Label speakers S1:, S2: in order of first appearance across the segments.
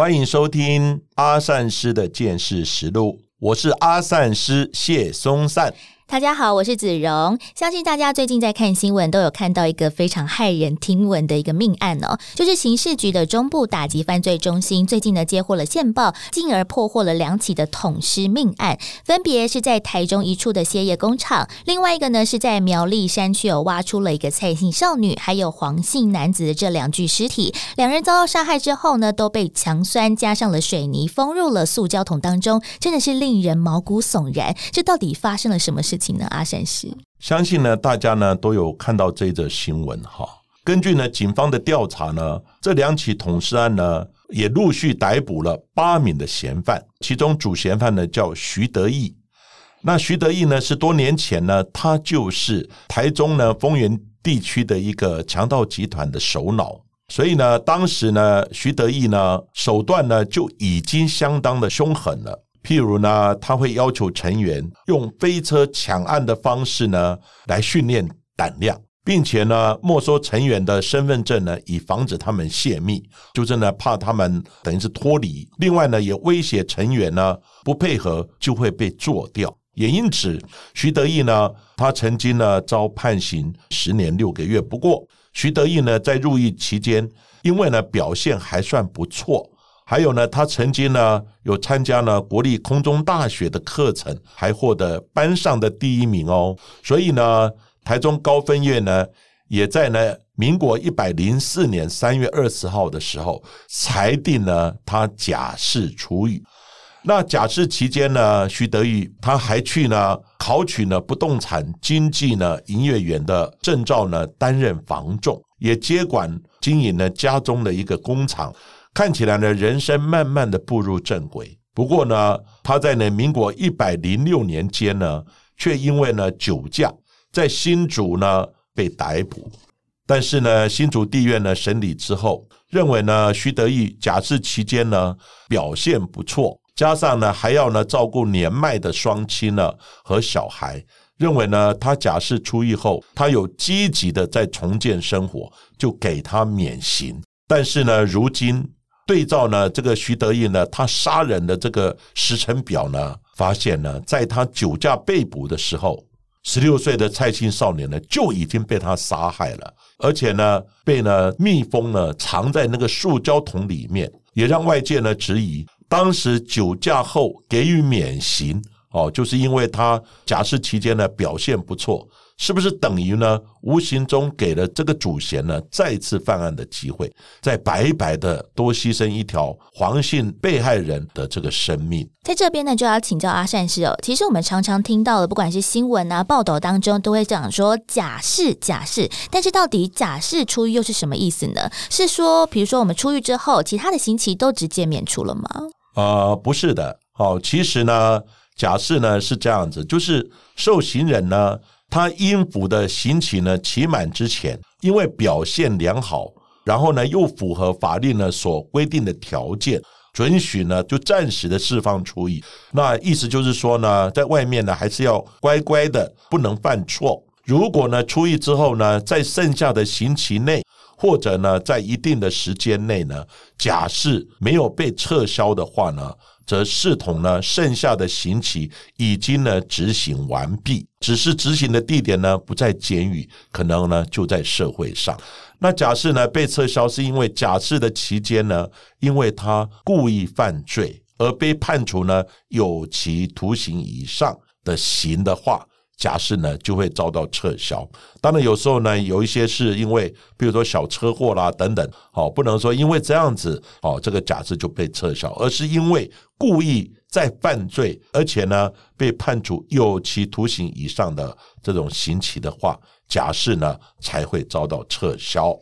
S1: 欢迎收听阿善师的见识实录，我是阿善师谢松善。
S2: 大家好，我是子荣。相信大家最近在看新闻，都有看到一个非常骇人听闻的一个命案哦，就是刑事局的中部打击犯罪中心最近呢接获了线报，进而破获了两起的捅尸命案，分别是在台中一处的歇业工厂，另外一个呢是在苗栗山区有挖出了一个蔡姓少女还有黄姓男子的这两具尸体，两人遭到杀害之后呢，都被强酸加上了水泥封入了塑胶桶当中，真的是令人毛骨悚然。这到底发生了什么事？情呢？阿善师，
S1: 相信呢，大家呢都有看到这则新闻哈。根据呢警方的调查呢，这两起捅尸案呢也陆续逮捕了八名的嫌犯，其中主嫌犯呢叫徐德义。那徐德义呢是多年前呢，他就是台中呢丰原地区的一个强盗集团的首脑，所以呢，当时呢徐德义呢手段呢就已经相当的凶狠了。譬如呢，他会要求成员用飞车抢案的方式呢，来训练胆量，并且呢，没收成员的身份证呢，以防止他们泄密，就是呢，怕他们等于是脱离。另外呢，也威胁成员呢，不配合就会被做掉。也因此，徐德义呢，他曾经呢遭判刑十年六个月。不过，徐德义呢在入狱期间，因为呢表现还算不错。还有呢，他曾经呢有参加呢国立空中大学的课程，还获得班上的第一名哦。所以呢，台中高分院呢也在呢民国一百零四年三月二十号的时候裁定呢他假释出狱。那假释期间呢，徐德玉他还去呢考取呢不动产经济呢营业员的证照呢，担任房仲，也接管经营呢家中的一个工厂。看起来呢，人生慢慢的步入正轨。不过呢，他在呢民国一百零六年间呢，却因为呢酒驾，在新竹呢被逮捕。但是呢，新竹地院呢审理之后，认为呢徐德义假释期间呢表现不错，加上呢还要呢照顾年迈的双亲呢和小孩，认为呢他假释出狱后，他有积极的在重建生活，就给他免刑。但是呢，如今。对照呢，这个徐德义呢，他杀人的这个时辰表呢，发现呢，在他酒驾被捕的时候，十六岁的蔡姓少年呢就已经被他杀害了，而且呢，被呢密封呢藏在那个塑胶桶里面，也让外界呢质疑，当时酒驾后给予免刑哦，就是因为他假释期间呢表现不错。是不是等于呢？无形中给了这个主嫌呢再次犯案的机会，再白白的多牺牲一条黄姓被害人的这个生命。
S2: 在这边呢，就要请教阿善师哦。其实我们常常听到的，不管是新闻啊、报道当中，都会讲说假释、假释。但是到底假释出狱又是什么意思呢？是说，比如说我们出狱之后，其他的刑期都直接免除了吗？
S1: 呃，不是的。哦，其实呢，假释呢是这样子，就是受刑人呢。他应服的刑期呢期满之前，因为表现良好，然后呢又符合法律呢所规定的条件，准许呢就暂时的释放出狱。那意思就是说呢，在外面呢还是要乖乖的，不能犯错。如果呢出狱之后呢，在剩下的刑期内，或者呢在一定的时间内呢，假释没有被撤销的话呢。则视同呢，剩下的刑期已经呢执行完毕，只是执行的地点呢不在监狱，可能呢就在社会上。那假释呢被撤销，是因为假释的期间呢，因为他故意犯罪而被判处呢有期徒刑以上的刑的话。假释呢就会遭到撤销。当然有时候呢有一些是因为，比如说小车祸啦等等，好不能说因为这样子，哦这个假释就被撤销，而是因为故意在犯罪，而且呢被判处有期徒刑以上的这种刑期的话，假释呢才会遭到撤销。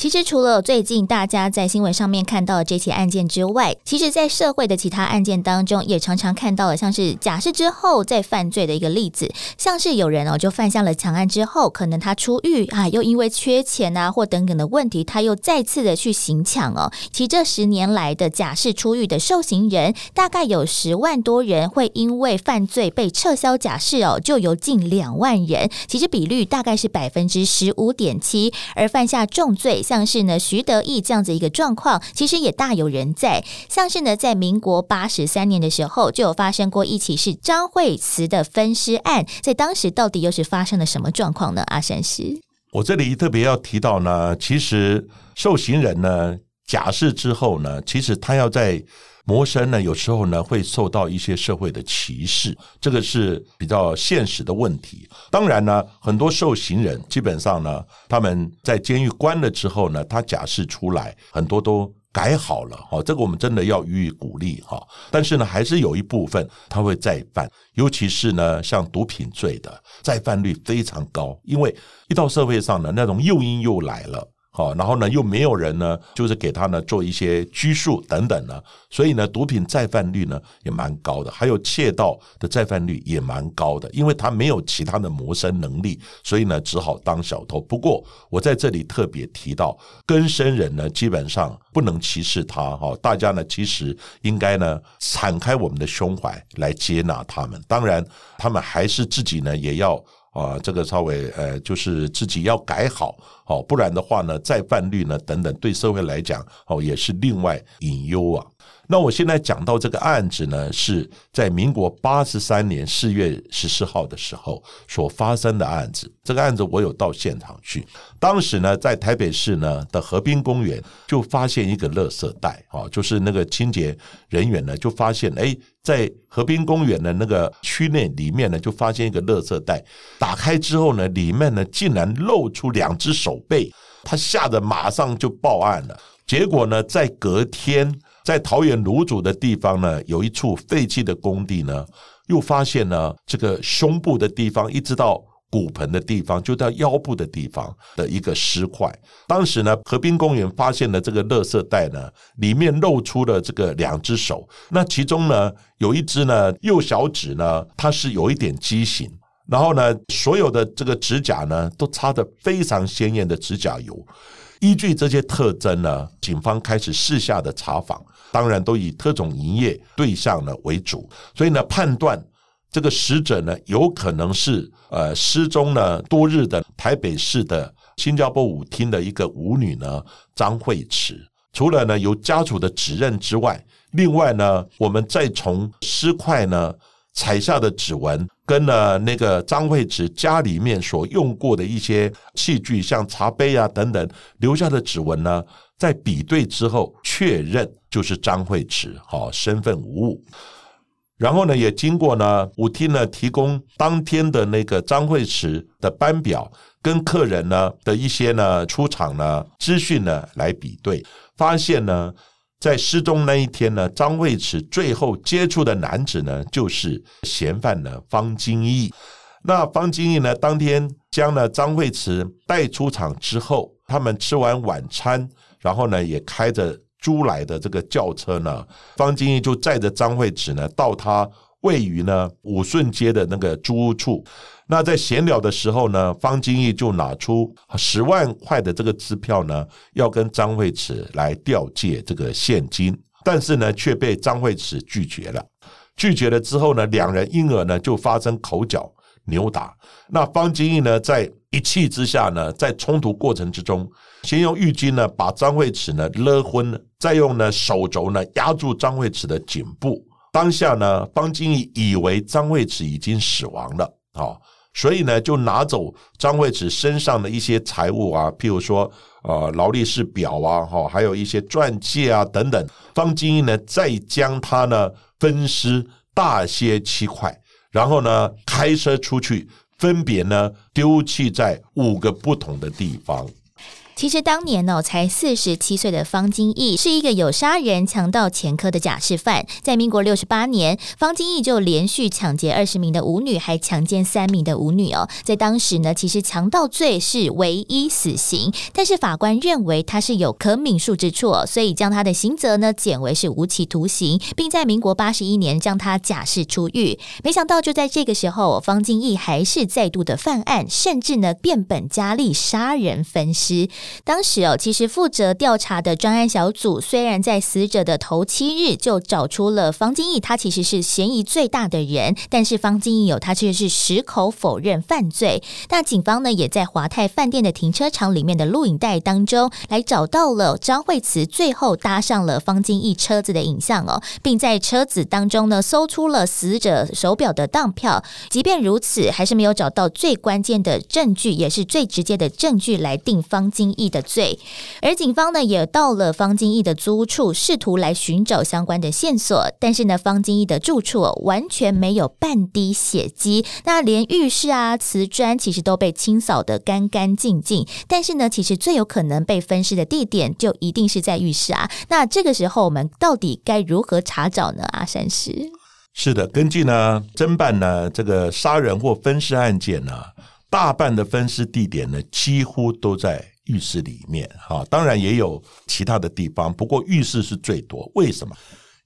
S2: 其实除了最近大家在新闻上面看到的这起案件之外，其实，在社会的其他案件当中，也常常看到了像是假释之后再犯罪的一个例子，像是有人哦就犯下了强案之后，可能他出狱啊，又因为缺钱啊或等等的问题，他又再次的去行抢哦。其实这十年来的假释出狱的受刑人，大概有十万多人会因为犯罪被撤销假释哦，就有近两万人，其实比率大概是百分之十五点七，而犯下重罪。像是呢，徐德义这样子一个状况，其实也大有人在。像是呢，在民国八十三年的时候，就有发生过一起是张惠慈的分尸案。在当时，到底又是发生了什么状况呢？阿山师，
S1: 我这里特别要提到呢，其实受刑人呢假释之后呢，其实他要在。魔生呢，有时候呢会受到一些社会的歧视，这个是比较现实的问题。当然呢，很多受刑人基本上呢，他们在监狱关了之后呢，他假释出来，很多都改好了。哈，这个我们真的要予以鼓励哈。但是呢，还是有一部分他会再犯，尤其是呢，像毒品罪的再犯率非常高，因为一到社会上呢，那种诱因又来了。好，然后呢，又没有人呢，就是给他呢做一些拘束等等呢，所以呢，毒品再犯率呢也蛮高的，还有窃盗的再犯率也蛮高的，因为他没有其他的谋生能力，所以呢，只好当小偷。不过我在这里特别提到，根生人呢，基本上不能歧视他哈，大家呢其实应该呢敞开我们的胸怀来接纳他们，当然他们还是自己呢也要。啊，这个稍微呃，就是自己要改好，哦，不然的话呢，再犯率呢等等，对社会来讲，哦，也是另外隐忧啊。那我现在讲到这个案子呢，是在民国八十三年四月十四号的时候所发生的案子。这个案子我有到现场去，当时呢，在台北市呢的河滨公园就发现一个垃圾袋，啊，就是那个清洁人员呢就发现，哎，在河滨公园的那个区内里面呢，就发现一个垃圾袋，打开之后呢，里面呢竟然露出两只手背，他吓得马上就报案了。结果呢，在隔天。在桃园芦竹的地方呢，有一处废弃的工地呢，又发现呢，这个胸部的地方一直到骨盆的地方，就到腰部的地方的一个尸块。当时呢，河滨公园发现了这个垃圾袋呢，里面露出了这个两只手，那其中呢，有一只呢右小指呢，它是有一点畸形，然后呢，所有的这个指甲呢，都擦得非常鲜艳的指甲油。依据这些特征呢，警方开始私下的查访。当然都以特种营业对象呢为主，所以呢判断这个死者呢有可能是呃失踪呢多日的台北市的新加坡舞厅的一个舞女呢张慧慈。除了呢由家属的指认之外，另外呢我们再从尸块呢采下的指纹跟呢那个张慧慈家里面所用过的一些器具，像茶杯啊等等留下的指纹呢。在比对之后确认就是张慧慈，好身份无误。然后呢，也经过呢舞厅呢提供当天的那个张慧慈的班表跟客人呢的一些呢出场呢资讯呢来比对，发现呢在失踪那一天呢，张慧慈最后接触的男子呢就是嫌犯呢方金义。那方金义呢当天将呢张慧慈带出场之后，他们吃完晚餐。然后呢，也开着租来的这个轿车呢，方金义就载着张惠慈呢，到他位于呢武顺街的那个租屋处。那在闲聊的时候呢，方金义就拿出十万块的这个支票呢，要跟张惠慈来调借这个现金，但是呢，却被张惠慈拒绝了。拒绝了之后呢，两人因而呢就发生口角扭打。那方金义呢，在一气之下呢，在冲突过程之中。先用浴巾呢把张惠慈呢勒昏，再用呢手肘呢压住张惠慈的颈部。当下呢，方金义以为张惠子已经死亡了啊，所以呢就拿走张惠子身上的一些财物啊，譬如说呃劳力士表啊，哈，还有一些钻戒啊等等。方金义呢再将他呢分尸大卸七块，然后呢开车出去，分别呢丢弃在五个不同的地方。
S2: 其实当年呢，才四十七岁的方金义是一个有杀人、强盗前科的假释犯。在民国六十八年，方金义就连续抢劫二十名的舞女，还强奸三名的舞女哦。在当时呢，其实强盗罪是唯一死刑，但是法官认为他是有可悯恕之处，所以将他的刑责呢减为是无期徒刑，并在民国八十一年将他假释出狱。没想到就在这个时候，方金义还是再度的犯案，甚至呢变本加厉杀人分尸。当时哦，其实负责调查的专案小组虽然在死者的头七日就找出了方金义，他其实是嫌疑最大的人，但是方金义有他却是矢口否认犯罪。那警方呢，也在华泰饭店的停车场里面的录影带当中，来找到了张惠慈最后搭上了方金义车子的影像哦，并在车子当中呢搜出了死者手表的当票。即便如此，还是没有找到最关键的证据，也是最直接的证据来定方金义的。罪，而警方呢也到了方金义的租处，试图来寻找相关的线索，但是呢，方金义的住处完全没有半滴血迹，那连浴室啊、瓷砖其实都被清扫的干干净净。但是呢，其实最有可能被分尸的地点就一定是在浴室啊。那这个时候，我们到底该如何查找呢？阿山师
S1: 是的，根据呢侦办呢这个杀人或分尸案件呢，大半的分尸地点呢几乎都在。浴室里面，哈，当然也有其他的地方，不过浴室是最多。为什么？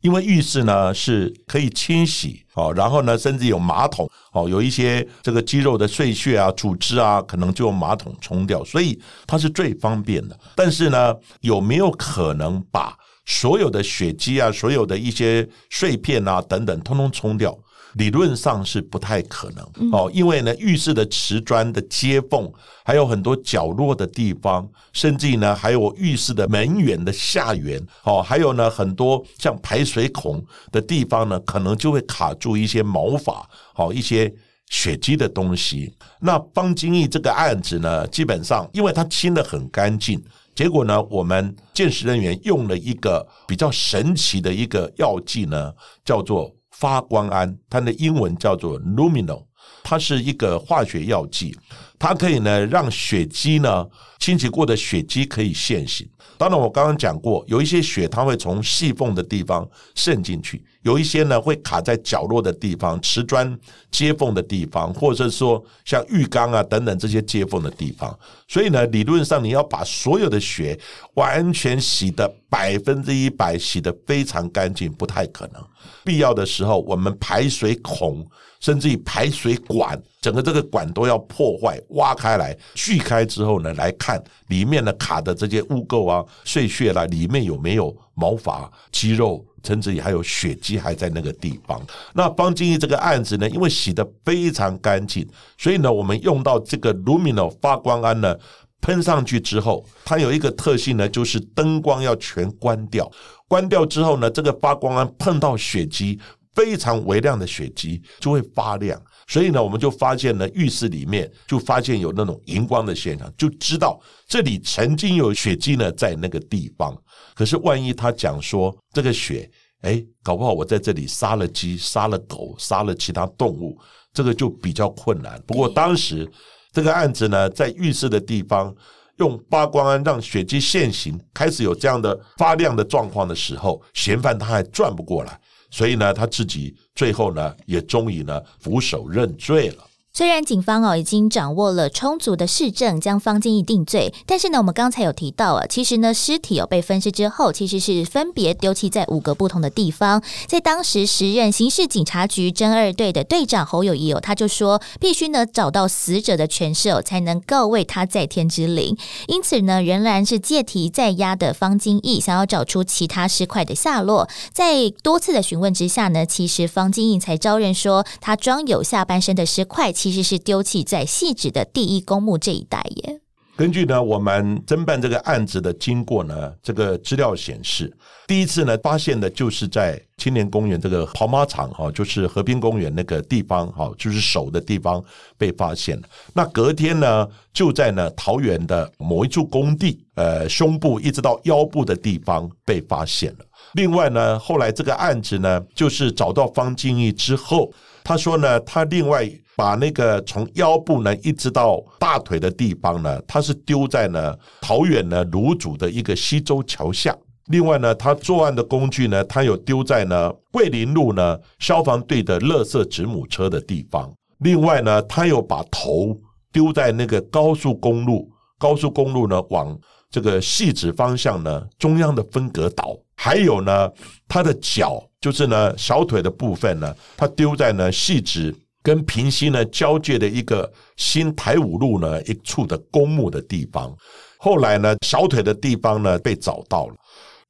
S1: 因为浴室呢是可以清洗，哦，然后呢，甚至有马桶，哦，有一些这个肌肉的碎屑啊、组织啊，可能就用马桶冲掉，所以它是最方便的。但是呢，有没有可能把所有的血迹啊、所有的一些碎片啊等等，通通冲掉？理论上是不太可能哦，因为呢，浴室的瓷砖的接缝，还有很多角落的地方，甚至呢，还有浴室的门缘的下缘，哦，还有呢，很多像排水孔的地方呢，可能就会卡住一些毛发，好一些血迹的东西。那方金义这个案子呢，基本上因为他清的很干净，结果呢，我们鉴识人员用了一个比较神奇的一个药剂呢，叫做。发光胺，它的英文叫做 Lumino，它是一个化学药剂，它可以呢让血迹呢清洗过的血迹可以现形。当然，我刚刚讲过，有一些血它会从细缝的地方渗进去，有一些呢会卡在角落的地方、瓷砖接缝的地方，或者说像浴缸啊等等这些接缝的地方。所以呢，理论上你要把所有的血完全洗的百分之一百洗的非常干净，不太可能。必要的时候，我们排水孔。甚至于排水管，整个这个管都要破坏、挖开来、锯开之后呢，来看里面的卡的这些污垢啊、碎屑啦，里面有没有毛发、肌肉，甚至于还有血迹还在那个地方。那方金义这个案子呢，因为洗的非常干净，所以呢，我们用到这个 Lumino 发光胺呢，喷上去之后，它有一个特性呢，就是灯光要全关掉。关掉之后呢，这个发光胺碰到血迹。非常微量的血迹就会发亮，所以呢，我们就发现呢，浴室里面就发现有那种荧光的现象，就知道这里曾经有血迹呢在那个地方。可是万一他讲说这个血，哎，搞不好我在这里杀了鸡、杀了狗、杀了其他动物，这个就比较困难。不过当时这个案子呢，在浴室的地方用发光胺让血迹现形，开始有这样的发亮的状况的时候，嫌犯他还转不过来。所以呢，他自己最后呢，也终于呢，俯首认罪了。
S2: 虽然警方哦已经掌握了充足的市证，将方金义定罪，但是呢，我们刚才有提到啊，其实呢，尸体有被分尸之后，其实是分别丢弃在五个不同的地方。在当时，时任刑事警察局侦二队的队长侯友谊哦，他就说，必须呢找到死者的全尸哦，才能够慰他在天之灵。因此呢，仍然是借题在押的方金义，想要找出其他尸块的下落。在多次的询问之下呢，其实方金义才招认说，他装有下半身的尸块。其实是丢弃在细致的第一公墓这一带耶。
S1: 根据呢，我们侦办这个案子的经过呢，这个资料显示，第一次呢发现的就是在青年公园这个跑马场哈，就是河滨公园那个地方哈，就是手的地方被发现了。那隔天呢，就在呢桃园的某一处工地，呃，胸部一直到腰部的地方被发现了。另外呢，后来这个案子呢，就是找到方静义之后。他说呢，他另外把那个从腰部呢一直到大腿的地方呢，他是丢在呢桃园呢芦竹的一个西洲桥下。另外呢，他作案的工具呢，他有丢在呢桂林路呢消防队的垃圾子母车的地方。另外呢，他有把头丢在那个高速公路，高速公路呢往这个细指方向呢中央的分隔岛。还有呢，他的脚就是呢小腿的部分呢，他丢在呢细指跟平西呢交界的一个新台五路呢一处的公墓的地方。后来呢，小腿的地方呢被找到了。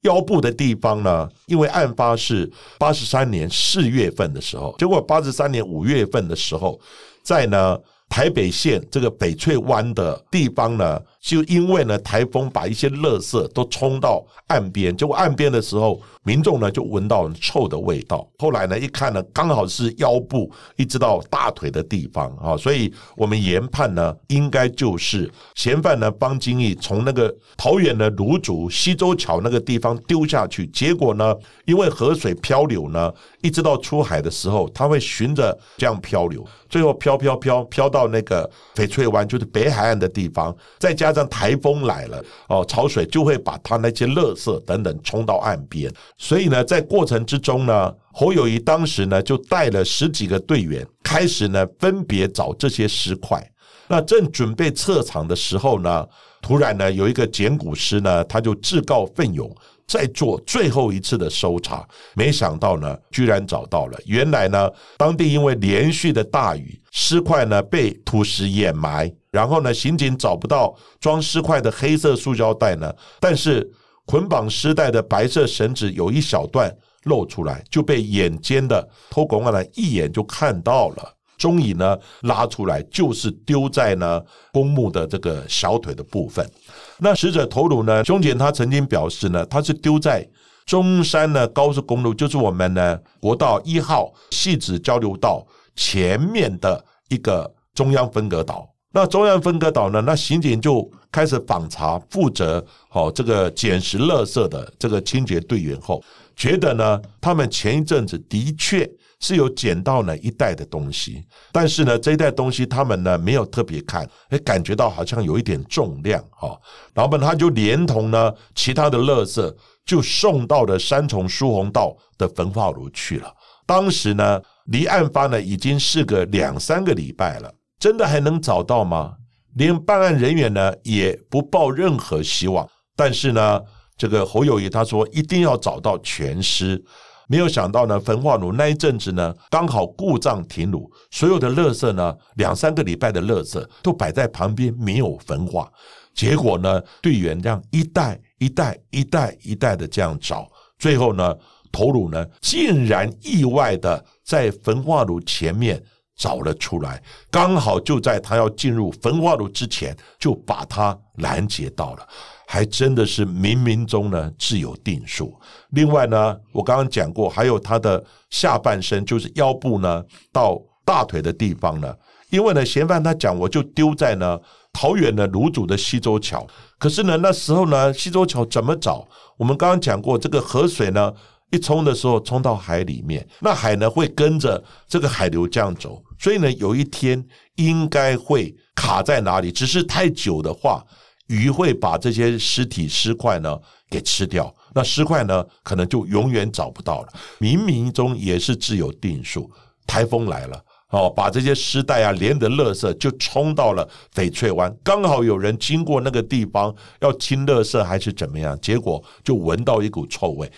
S1: 腰部的地方呢？因为案发是八十三年四月份的时候，结果八十三年五月份的时候，在呢。台北县这个翡翠湾的地方呢，就因为呢台风把一些垃圾都冲到岸边，结果岸边的时候，民众呢就闻到臭的味道。后来呢一看呢，刚好是腰部一直到大腿的地方啊，所以我们研判呢，应该就是嫌犯呢方金义从那个桃园的芦竹西洲桥那个地方丢下去，结果呢，因为河水漂流呢，一直到出海的时候，他会循着这样漂流。最后飘飘飘飘到那个翡翠湾，就是北海岸的地方，再加上台风来了，哦，潮水就会把它那些垃圾等等冲到岸边。所以呢，在过程之中呢，侯友谊当时呢就带了十几个队员，开始呢分别找这些尸块。那正准备撤场的时候呢，突然呢有一个捡骨师呢，他就自告奋勇。再做最后一次的搜查，没想到呢，居然找到了。原来呢，当地因为连续的大雨，尸块呢被土石掩埋，然后呢，刑警找不到装尸块的黑色塑胶袋呢，但是捆绑尸袋的白色绳子有一小段露出来，就被眼尖的偷狗案呢一眼就看到了。终于呢，拉出来就是丢在呢公墓的这个小腿的部分。那死者头颅呢，凶检他曾经表示呢，他是丢在中山呢高速公路，就是我们呢国道一号细子交流道前面的一个中央分隔岛。那中央分割岛呢，那刑警就开始访查负责好这个捡拾垃圾的这个清洁队员后，觉得呢，他们前一阵子的确。是有捡到呢一袋的东西，但是呢这一袋东西他们呢没有特别看，哎感觉到好像有一点重量哈，然后呢他就连同呢其他的垃圾就送到了三重疏洪道的焚化炉去了。当时呢离案发呢已经是个两三个礼拜了，真的还能找到吗？连办案人员呢也不抱任何希望。但是呢这个侯友谊他说一定要找到全尸。没有想到呢，焚化炉那一阵子呢，刚好故障停炉，所有的垃圾呢，两三个礼拜的垃圾都摆在旁边没有焚化。结果呢，队员这样一袋一袋一袋一袋的这样找，最后呢，头颅呢竟然意外的在焚化炉前面找了出来，刚好就在他要进入焚化炉之前，就把他拦截到了。还真的是冥冥中呢自有定数。另外呢，我刚刚讲过，还有他的下半身，就是腰部呢到大腿的地方呢。因为呢，嫌犯他讲，我就丢在呢桃园的卤煮的西洲桥。可是呢，那时候呢，西洲桥怎么找？我们刚刚讲过，这个河水呢一冲的时候冲到海里面，那海呢会跟着这个海流这样走，所以呢，有一天应该会卡在哪里。只是太久的话。鱼会把这些尸体尸块呢给吃掉，那尸块呢可能就永远找不到了。冥冥中也是自有定数，台风来了哦，把这些尸袋啊连着垃圾就冲到了翡翠湾，刚好有人经过那个地方要清垃圾还是怎么样，结果就闻到一股臭味，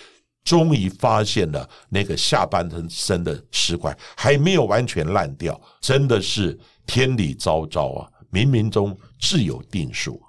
S1: 终于发现了那个下半身的尸块还没有完全烂掉，真的是天理昭昭啊，冥冥中自有定数。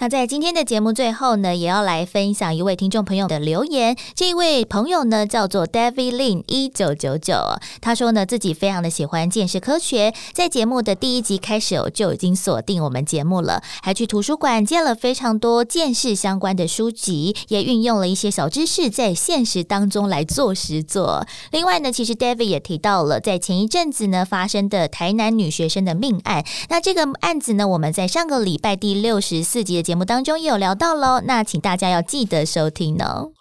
S2: 那在今天的节目最后呢，也要来分享一位听众朋友的留言。这一位朋友呢，叫做 David Lin 一九九九。他说呢，自己非常的喜欢见识科学，在节目的第一集开始就已经锁定我们节目了，还去图书馆借了非常多见识相关的书籍，也运用了一些小知识在现实当中来做实做。另外呢，其实 David 也提到了在前一阵子呢发生的台南女学生的命案。那这个案子呢，我们在上个礼拜第六十四集的。节目当中也有聊到喽，那请大家要记得收听哦。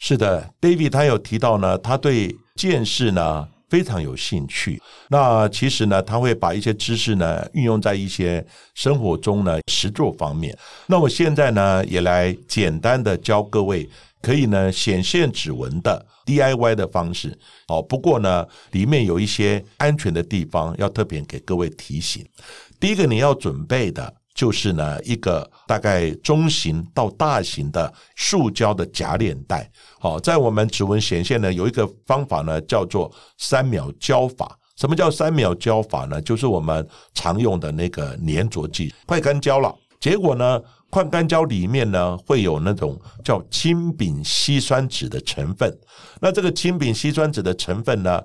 S1: 是的，David 他有提到呢，他对见识呢非常有兴趣。那其实呢，他会把一些知识呢运用在一些生活中呢实作方面。那我现在呢也来简单的教各位，可以呢显现指纹的 DIY 的方式。哦，不过呢里面有一些安全的地方要特别给各位提醒。第一个你要准备的。就是呢，一个大概中型到大型的塑胶的夹链袋。好，在我们指纹显现呢，有一个方法呢，叫做三秒胶法。什么叫三秒胶法呢？就是我们常用的那个粘着剂快干胶了。结果呢，快干胶里面呢会有那种叫氢丙烯酸酯的成分。那这个氢丙烯酸酯的成分呢，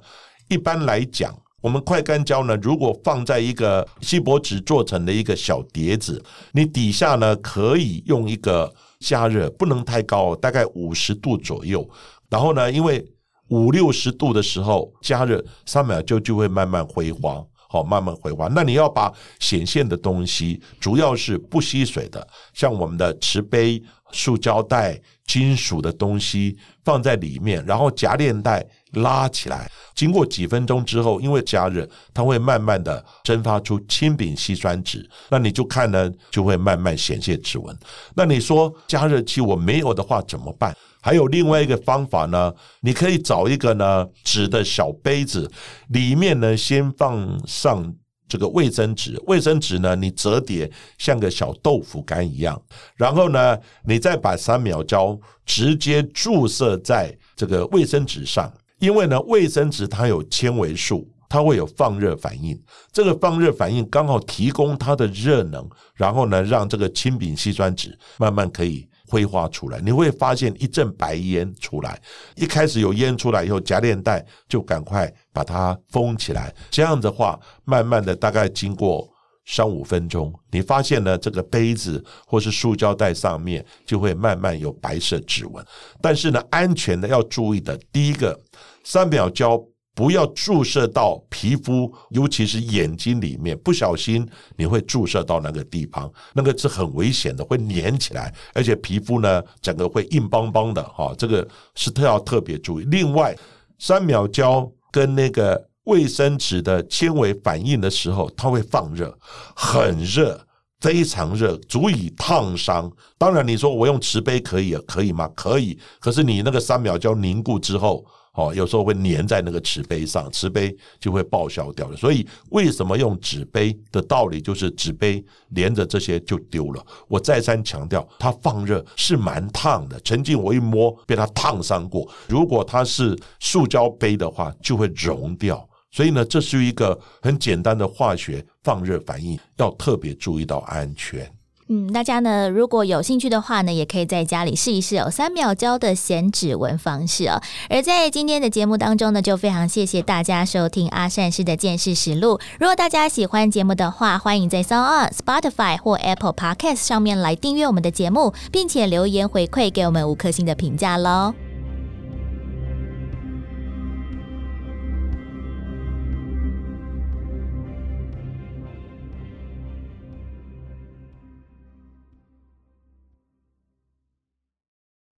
S1: 一般来讲。我们快干胶呢，如果放在一个锡箔纸做成的一个小碟子，你底下呢可以用一个加热，不能太高，大概五十度左右。然后呢，因为五六十度的时候加热三秒就就会慢慢挥发，好，慢慢挥发。那你要把显现的东西，主要是不吸水的，像我们的瓷杯、塑胶袋、金属的东西放在里面，然后夹链袋。拉起来，经过几分钟之后，因为加热，它会慢慢的蒸发出氢丙烯酸酯。那你就看呢，就会慢慢显现指纹。那你说加热器我没有的话怎么办？还有另外一个方法呢，你可以找一个呢纸的小杯子，里面呢先放上这个卫生纸，卫生纸呢你折叠像个小豆腐干一样，然后呢你再把三秒胶直接注射在这个卫生纸上。因为呢，卫生纸它有纤维素，它会有放热反应。这个放热反应刚好提供它的热能，然后呢，让这个氢丙烯酸酯慢慢可以挥发出来。你会发现一阵白烟出来。一开始有烟出来以后，夹链袋就赶快把它封起来。这样的话，慢慢的大概经过三五分钟，你发现呢，这个杯子或是塑胶袋上面就会慢慢有白色指纹。但是呢，安全的要注意的，第一个。三秒胶不要注射到皮肤，尤其是眼睛里面，不小心你会注射到那个地方，那个是很危险的，会粘起来，而且皮肤呢整个会硬邦邦的哈，这个是特要特别注意。另外，三秒胶跟那个卫生纸的纤维反应的时候，它会放热，很热，非常热，足以烫伤。当然，你说我用瓷杯可以可以吗？可以，可是你那个三秒胶凝固之后。哦，有时候会粘在那个瓷杯上，瓷杯就会报销掉了。所以为什么用纸杯的道理就是纸杯连着这些就丢了。我再三强调，它放热是蛮烫的，曾经我一摸被它烫伤过。如果它是塑胶杯的话，就会融掉。所以呢，这是一个很简单的化学放热反应，要特别注意到安全。
S2: 嗯，大家呢，如果有兴趣的话呢，也可以在家里试一试哦，三秒胶的显指纹方式哦。而在今天的节目当中呢，就非常谢谢大家收听阿善师的见识实录。如果大家喜欢节目的话，欢迎在 s o n Spotify 或 Apple Podcast 上面来订阅我们的节目，并且留言回馈给我们五颗星的评价喽。